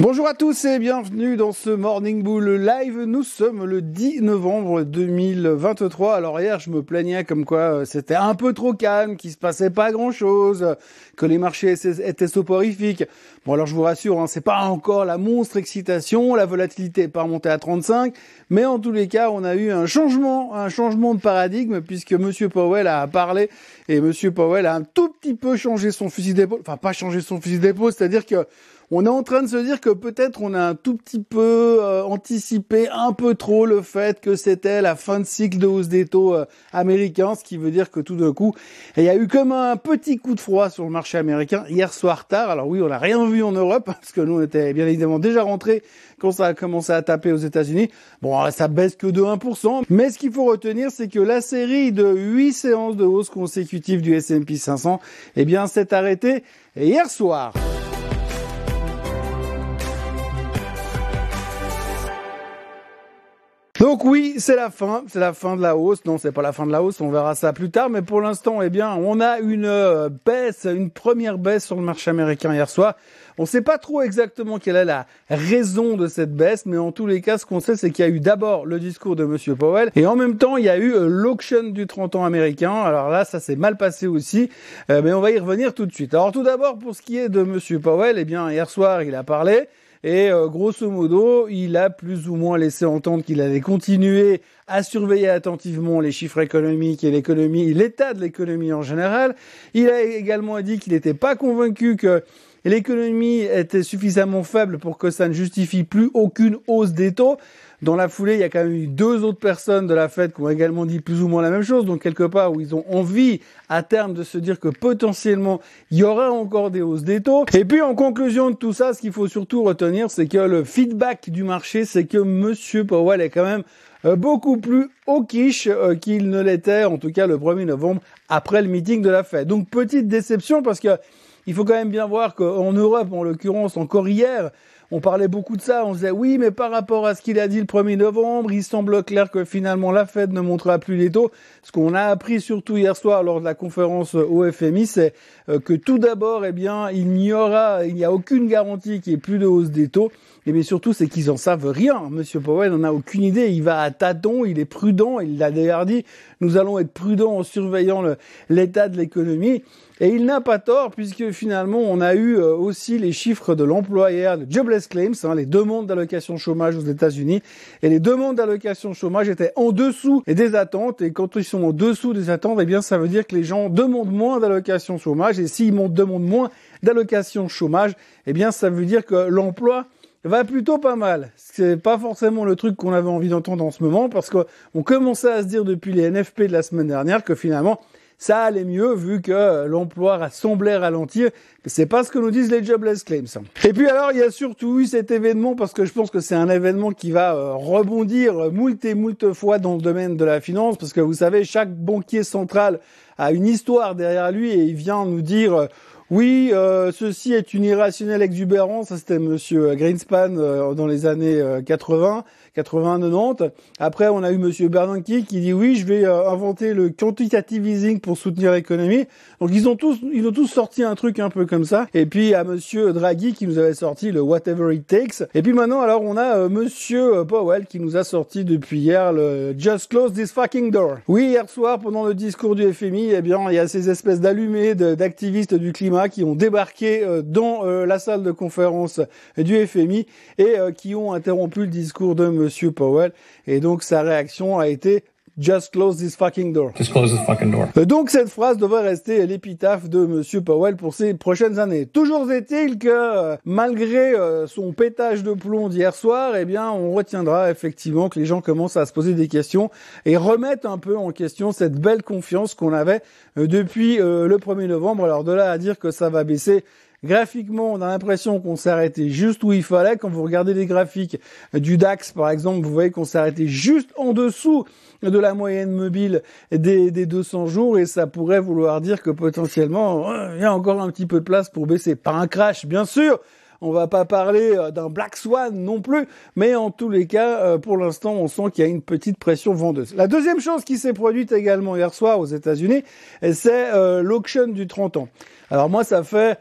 Bonjour à tous et bienvenue dans ce Morning Bull Live. Nous sommes le 10 novembre 2023. Alors hier, je me plaignais comme quoi euh, c'était un peu trop calme, qu'il se passait pas grand chose, que les marchés étaient soporifiques. Bon alors je vous rassure, hein, c'est pas encore la monstre excitation, la volatilité est pas remontée à 35, mais en tous les cas, on a eu un changement, un changement de paradigme puisque Monsieur Powell a parlé et Monsieur Powell a un tout petit peu changé son fusil d'épaule. Enfin, pas changé son fusil d'épaule, c'est-à-dire que on est en train de se dire que peut-être on a un tout petit peu euh, anticipé un peu trop le fait que c'était la fin de cycle de hausse des taux euh, américains, ce qui veut dire que tout d'un coup, il y a eu comme un petit coup de froid sur le marché américain hier soir tard. Alors oui, on n'a rien vu en Europe parce que nous on était bien évidemment déjà rentrés quand ça a commencé à taper aux États-Unis. Bon, ça baisse que de 1%, mais ce qu'il faut retenir, c'est que la série de 8 séances de hausse consécutives du S&P 500, eh bien, s'est arrêtée hier soir. Donc oui, c'est la fin, c'est la fin de la hausse. Non, c'est pas la fin de la hausse, on verra ça plus tard. Mais pour l'instant, eh bien, on a une euh, baisse, une première baisse sur le marché américain hier soir. On ne sait pas trop exactement quelle est la raison de cette baisse, mais en tous les cas, ce qu'on sait, c'est qu'il y a eu d'abord le discours de Monsieur Powell, et en même temps, il y a eu euh, l'auction du 30 ans américain. Alors là, ça s'est mal passé aussi, euh, mais on va y revenir tout de suite. Alors tout d'abord, pour ce qui est de Monsieur Powell, eh bien, hier soir, il a parlé. Et euh, grosso modo, il a plus ou moins laissé entendre qu'il allait continuer à surveiller attentivement les chiffres économiques et l'économie, l'état de l'économie en général. Il a également dit qu'il n'était pas convaincu que l'économie était suffisamment faible pour que ça ne justifie plus aucune hausse des taux. Dans la foulée, il y a quand même eu deux autres personnes de la Fed qui ont également dit plus ou moins la même chose. Donc quelque part où ils ont envie à terme de se dire que potentiellement il y aura encore des hausses des taux. Et puis en conclusion de tout ça, ce qu'il faut surtout retenir, c'est que le feedback du marché, c'est que Monsieur Powell est quand même euh, beaucoup plus au quiche euh, qu'il ne l'était, en tout cas le 1er novembre, après le meeting de la Fed. Donc petite déception parce que il faut quand même bien voir qu'en Europe, en l'occurrence, encore hier, on parlait beaucoup de ça, on disait oui, mais par rapport à ce qu'il a dit le 1er novembre, il semble clair que finalement la Fed ne montrera plus les taux. Ce qu'on a appris surtout hier soir lors de la conférence au FMI, c'est euh, que tout d'abord, eh bien, il n'y aura, il n'y a aucune garantie qu'il n'y ait plus de hausse des taux. Et bien surtout, c'est qu'ils en savent rien. Monsieur Powell n'en a aucune idée. Il va à tâtons, il est prudent. Il l'a d'ailleurs dit. Nous allons être prudents en surveillant l'état de l'économie. Et il n'a pas tort puisque finalement on a eu euh, aussi les chiffres de l'employeur, de jobless claims, hein, les demandes d'allocation chômage aux États-Unis. Et les demandes d'allocation chômage étaient en dessous des attentes. Et quand ils sont en dessous des attentes, eh bien ça veut dire que les gens demandent moins d'allocation chômage. Et s'ils demandent moins d'allocation chômage, eh bien ça veut dire que l'emploi va plutôt pas mal. C'est pas forcément le truc qu'on avait envie d'entendre en ce moment parce qu'on commençait à se dire depuis les NFP de la semaine dernière que finalement ça allait mieux vu que l'emploi semblait ralentir. C'est pas ce que nous disent les jobless claims. Et puis alors, il y a surtout eu cet événement parce que je pense que c'est un événement qui va euh, rebondir moult et moult fois dans le domaine de la finance parce que vous savez, chaque banquier central a une histoire derrière lui et il vient nous dire euh, oui, euh, ceci est une irrationnelle exubérance. Ça, c'était Monsieur Greenspan euh, dans les années 80, 80, 90. Après, on a eu Monsieur Bernanke qui dit oui, je vais euh, inventer le quantitative easing pour soutenir l'économie. Donc ils ont tous, ils ont tous sorti un truc un peu comme ça. Et puis à Monsieur Draghi qui nous avait sorti le whatever it takes. Et puis maintenant, alors on a Monsieur Powell qui nous a sorti depuis hier le just close this fucking door. Oui, hier soir pendant le discours du FMI, eh bien il y a ces espèces d'allumés d'activistes du climat qui ont débarqué euh, dans euh, la salle de conférence du FMI et euh, qui ont interrompu le discours de Monsieur Powell. Et donc sa réaction a été Just close this fucking door. Just close this fucking door. Donc cette phrase devrait rester l'épitaphe de Monsieur Powell pour ces prochaines années. Toujours est-il que malgré son pétage de plomb d'hier soir, eh bien on retiendra effectivement que les gens commencent à se poser des questions et remettent un peu en question cette belle confiance qu'on avait depuis le 1er novembre. Alors de là à dire que ça va baisser, Graphiquement, on a l'impression qu'on s'est arrêté juste où il fallait. Quand vous regardez les graphiques du DAX, par exemple, vous voyez qu'on s'est arrêté juste en dessous de la moyenne mobile des, des 200 jours et ça pourrait vouloir dire que potentiellement, euh, il y a encore un petit peu de place pour baisser. Pas un crash, bien sûr, on va pas parler euh, d'un black swan non plus, mais en tous les cas, euh, pour l'instant, on sent qu'il y a une petite pression vendeuse. La deuxième chose qui s'est produite également hier soir aux États-Unis, c'est l'auction du 30 ans. Alors moi, ça fait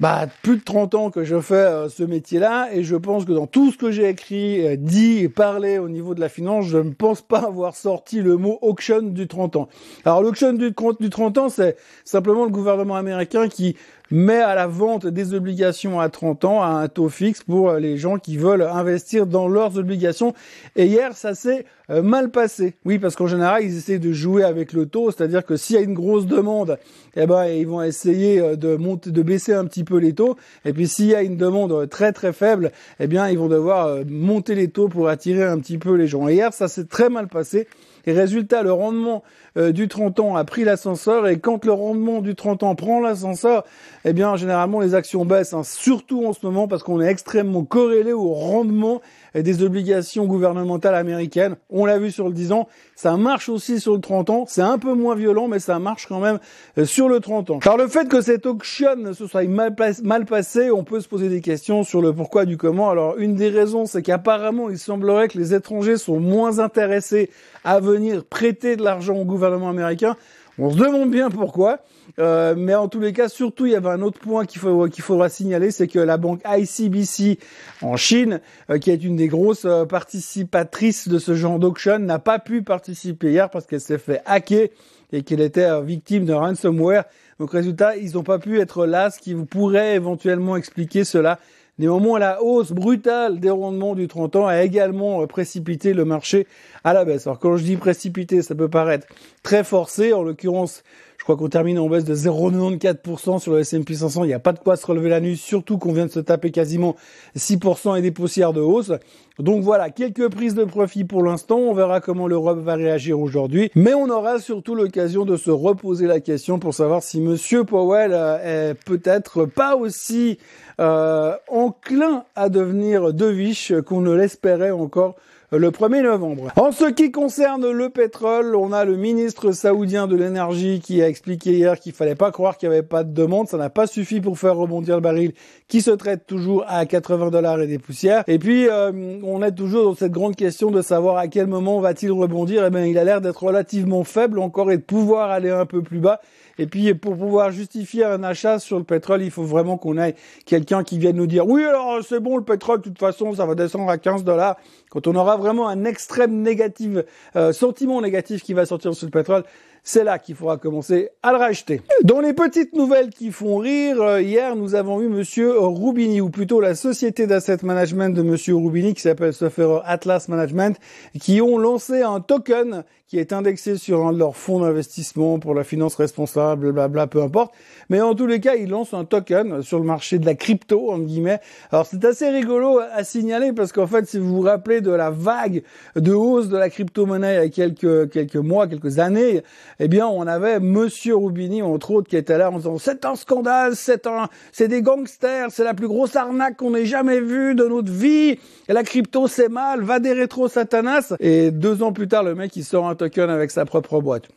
bah, plus de 30 ans que je fais euh, ce métier-là et je pense que dans tout ce que j'ai écrit, euh, dit et parlé au niveau de la finance, je ne pense pas avoir sorti le mot auction du 30 ans. Alors l'auction du, du 30 ans, c'est simplement le gouvernement américain qui met à la vente des obligations à 30 ans à un taux fixe pour euh, les gens qui veulent investir dans leurs obligations. Et hier, ça s'est euh, mal passé. Oui, parce qu'en général, ils essaient de jouer avec le taux, c'est-à-dire que s'il y a une grosse demande, eh ben, ils vont essayer euh, de monter, de baisser un petit peu les taux. Et puis, s'il y a une demande très très faible, eh bien, ils vont devoir monter les taux pour attirer un petit peu les gens. Et hier, ça s'est très mal passé. Et résultat, le rendement euh, du 30 ans a pris l'ascenseur. Et quand le rendement du 30 ans prend l'ascenseur, eh bien généralement les actions baissent, hein, surtout en ce moment parce qu'on est extrêmement corrélé au rendement des obligations gouvernementales américaines. On l'a vu sur le 10 ans, ça marche aussi sur le 30 ans, c'est un peu moins violent mais ça marche quand même euh, sur le 30 ans. Alors le fait que cette auction se soit mal, mal passée, on peut se poser des questions sur le pourquoi du comment. Alors une des raisons c'est qu'apparemment il semblerait que les étrangers sont moins intéressés à venir prêter de l'argent au gouvernement américain. On se demande bien pourquoi. Euh, mais en tous les cas, surtout, il y avait un autre point qu'il faudra signaler, c'est que la banque ICBC en Chine, euh, qui est une des grosses euh, participatrices de ce genre d'auction, n'a pas pu participer hier parce qu'elle s'est fait hacker et qu'elle était victime de ransomware. Donc résultat, ils n'ont pas pu être là, ce qui vous pourrait éventuellement expliquer cela. Néanmoins, la hausse brutale des rendements du 30 ans a également précipité le marché à la baisse. Alors quand je dis précipité, ça peut paraître très forcé. En l'occurrence, crois qu'on termine en baisse de 0,94% sur le S&P 500. Il n'y a pas de quoi se relever la nuit, surtout qu'on vient de se taper quasiment 6% et des poussières de hausse. Donc voilà, quelques prises de profit pour l'instant. On verra comment l'Europe va réagir aujourd'hui. Mais on aura surtout l'occasion de se reposer la question pour savoir si Monsieur Powell euh, est peut-être pas aussi euh, enclin à devenir deviche qu'on ne l'espérait encore le 1er novembre. En ce qui concerne le pétrole, on a le ministre saoudien de l'énergie qui a expliqué hier qu'il fallait pas croire qu'il n'y avait pas de demande. Ça n'a pas suffi pour faire rebondir le baril qui se traite toujours à 80 dollars et des poussières. Et puis, euh, on est toujours dans cette grande question de savoir à quel moment va-t-il rebondir. Eh bien, il a l'air d'être relativement faible encore et de pouvoir aller un peu plus bas. Et puis pour pouvoir justifier un achat sur le pétrole, il faut vraiment qu'on ait quelqu'un qui vienne nous dire oui alors c'est bon le pétrole de toute façon ça va descendre à 15 dollars. Quand on aura vraiment un extrême négatif, euh, sentiment négatif qui va sortir sur le pétrole, c'est là qu'il faudra commencer à le racheter. Dans les petites nouvelles qui font rire, euh, hier nous avons eu Monsieur Rubini, ou plutôt la société d'asset management de Monsieur Rubini qui s'appelle Software Atlas Management, qui ont lancé un token qui est indexé sur un de leurs fonds d'investissement pour la finance responsable, blabla, peu importe. Mais en tous les cas, ils lancent un token sur le marché de la crypto, en guillemets. Alors c'est assez rigolo à signaler parce qu'en fait, si vous vous rappelez de la vague de hausse de la crypto-monnaie il y a quelques, quelques mois, quelques années, eh bien, on avait Monsieur Rubini, entre autres, qui était là en disant c'est un scandale, c'est un, c'est des gangsters, c'est la plus grosse arnaque qu'on ait jamais vue de notre vie. Et la crypto, c'est mal, va des rétro satanas. Et deux ans plus tard, le mec, il sort un token avec sa propre boîte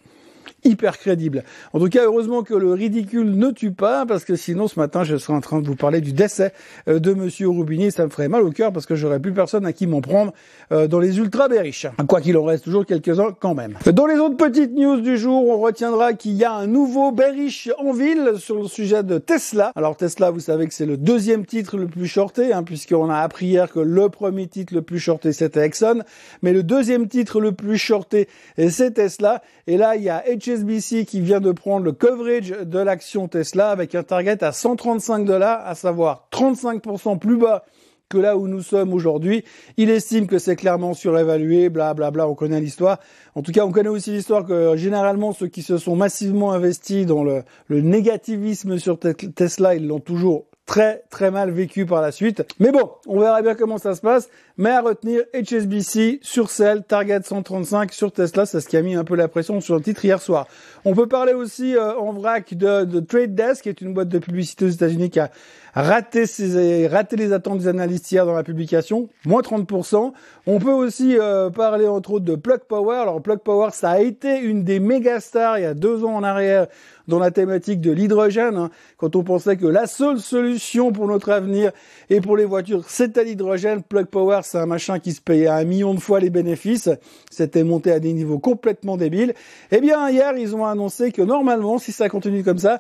hyper crédible. En tout cas, heureusement que le ridicule ne tue pas, parce que sinon ce matin je serais en train de vous parler du décès euh, de Monsieur Roubini, ça me ferait mal au cœur parce que j'aurais plus personne à qui m'en prendre euh, dans les ultra bériches. Quoi qu'il en reste toujours quelques-uns quand même. Dans les autres petites news du jour, on retiendra qu'il y a un nouveau bearish en ville sur le sujet de Tesla. Alors Tesla, vous savez que c'est le deuxième titre le plus shorté, hein, puisqu'on a appris hier que le premier titre le plus shorté c'était Exxon, mais le deuxième titre le plus shorté c'est Tesla. Et là, il y a HSBC qui vient de prendre le coverage de l'action Tesla avec un target à 135 dollars, à savoir 35% plus bas que là où nous sommes aujourd'hui. Il estime que c'est clairement surévalué, bla bla bla, on connaît l'histoire. En tout cas, on connaît aussi l'histoire que généralement ceux qui se sont massivement investis dans le, le négativisme sur Tesla, ils l'ont toujours très très mal vécu par la suite. Mais bon, on verra bien comment ça se passe. Mais à retenir, HSBC sur Cell, Target 135 sur Tesla, c'est ce qui a mis un peu la pression sur le titre hier soir. On peut parler aussi euh, en vrac de, de, Trade Desk, qui est une boîte de publicité aux États-Unis qui a raté, ses, raté les attentes des analystes hier dans la publication, moins 30%. On peut aussi euh, parler entre autres de Plug Power. Alors Plug Power, ça a été une des méga stars il y a deux ans en arrière dans la thématique de l'hydrogène, hein, quand on pensait que la seule solution pour notre avenir et pour les voitures, c'était l'hydrogène. Plug Power, c'est un machin qui se payait un million de fois les bénéfices. C'était monté à des niveaux complètement débiles. Eh bien, hier, ils ont annoncé que normalement, si ça continue comme ça,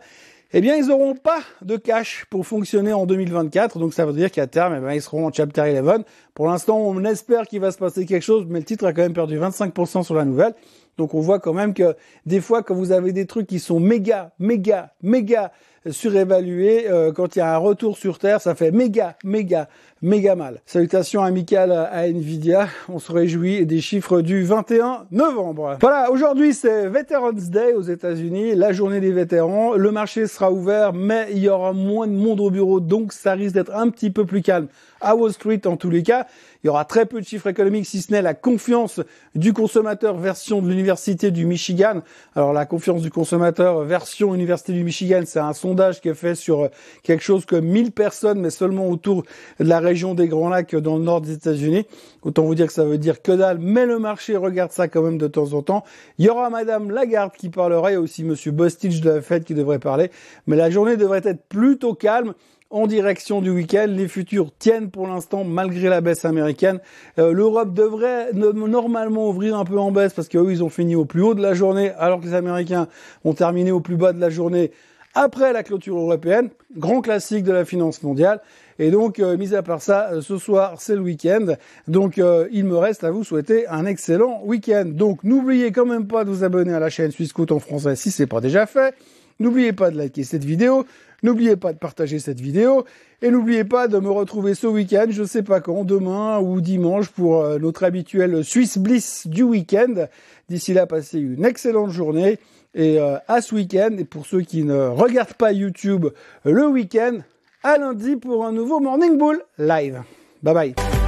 eh bien, ils n'auront pas de cash pour fonctionner en 2024. Donc, ça veut dire qu'à terme, eh bien, ils seront en Chapter 11. Pour l'instant, on espère qu'il va se passer quelque chose, mais le titre a quand même perdu 25% sur la nouvelle. Donc, on voit quand même que des fois, quand vous avez des trucs qui sont méga, méga, méga surévalué. Euh, quand il y a un retour sur Terre, ça fait méga, méga, méga mal. Salutations amicales à Nvidia. On se réjouit des chiffres du 21 novembre. Voilà, aujourd'hui c'est Veterans Day aux États-Unis, la journée des vétérans. Le marché sera ouvert, mais il y aura moins de monde au bureau, donc ça risque d'être un petit peu plus calme à Wall Street en tous les cas. Il y aura très peu de chiffres économiques, si ce n'est la confiance du consommateur version de l'Université du Michigan. Alors la confiance du consommateur version Université du Michigan, c'est un sondage qui est fait sur quelque chose comme 1000 personnes, mais seulement autour de la région des Grands Lacs dans le nord des États-Unis. Autant vous dire que ça veut dire que dalle, mais le marché regarde ça quand même de temps en temps. Il y aura Madame Lagarde qui parlera, et aussi Monsieur Bostich de la Fed qui devrait parler, mais la journée devrait être plutôt calme en direction du week-end. Les futurs tiennent pour l'instant malgré la baisse américaine. Euh, L'Europe devrait normalement ouvrir un peu en baisse parce qu'eux, ils ont fini au plus haut de la journée alors que les Américains ont terminé au plus bas de la journée après la clôture européenne. Grand classique de la finance mondiale. Et donc, euh, mis à part ça, euh, ce soir, c'est le week-end. Donc, il me reste à vous souhaiter un excellent week-end. Donc, n'oubliez quand même pas de vous abonner à la chaîne Suisse en français si c'est pas déjà fait. N'oubliez pas de liker cette vidéo. N'oubliez pas de partager cette vidéo et n'oubliez pas de me retrouver ce week-end, je sais pas quand, demain ou dimanche pour euh, notre habituel Swiss Bliss du week-end. D'ici là, passez une excellente journée et euh, à ce week-end. Et pour ceux qui ne regardent pas YouTube le week-end, à lundi pour un nouveau Morning Bull live. Bye bye.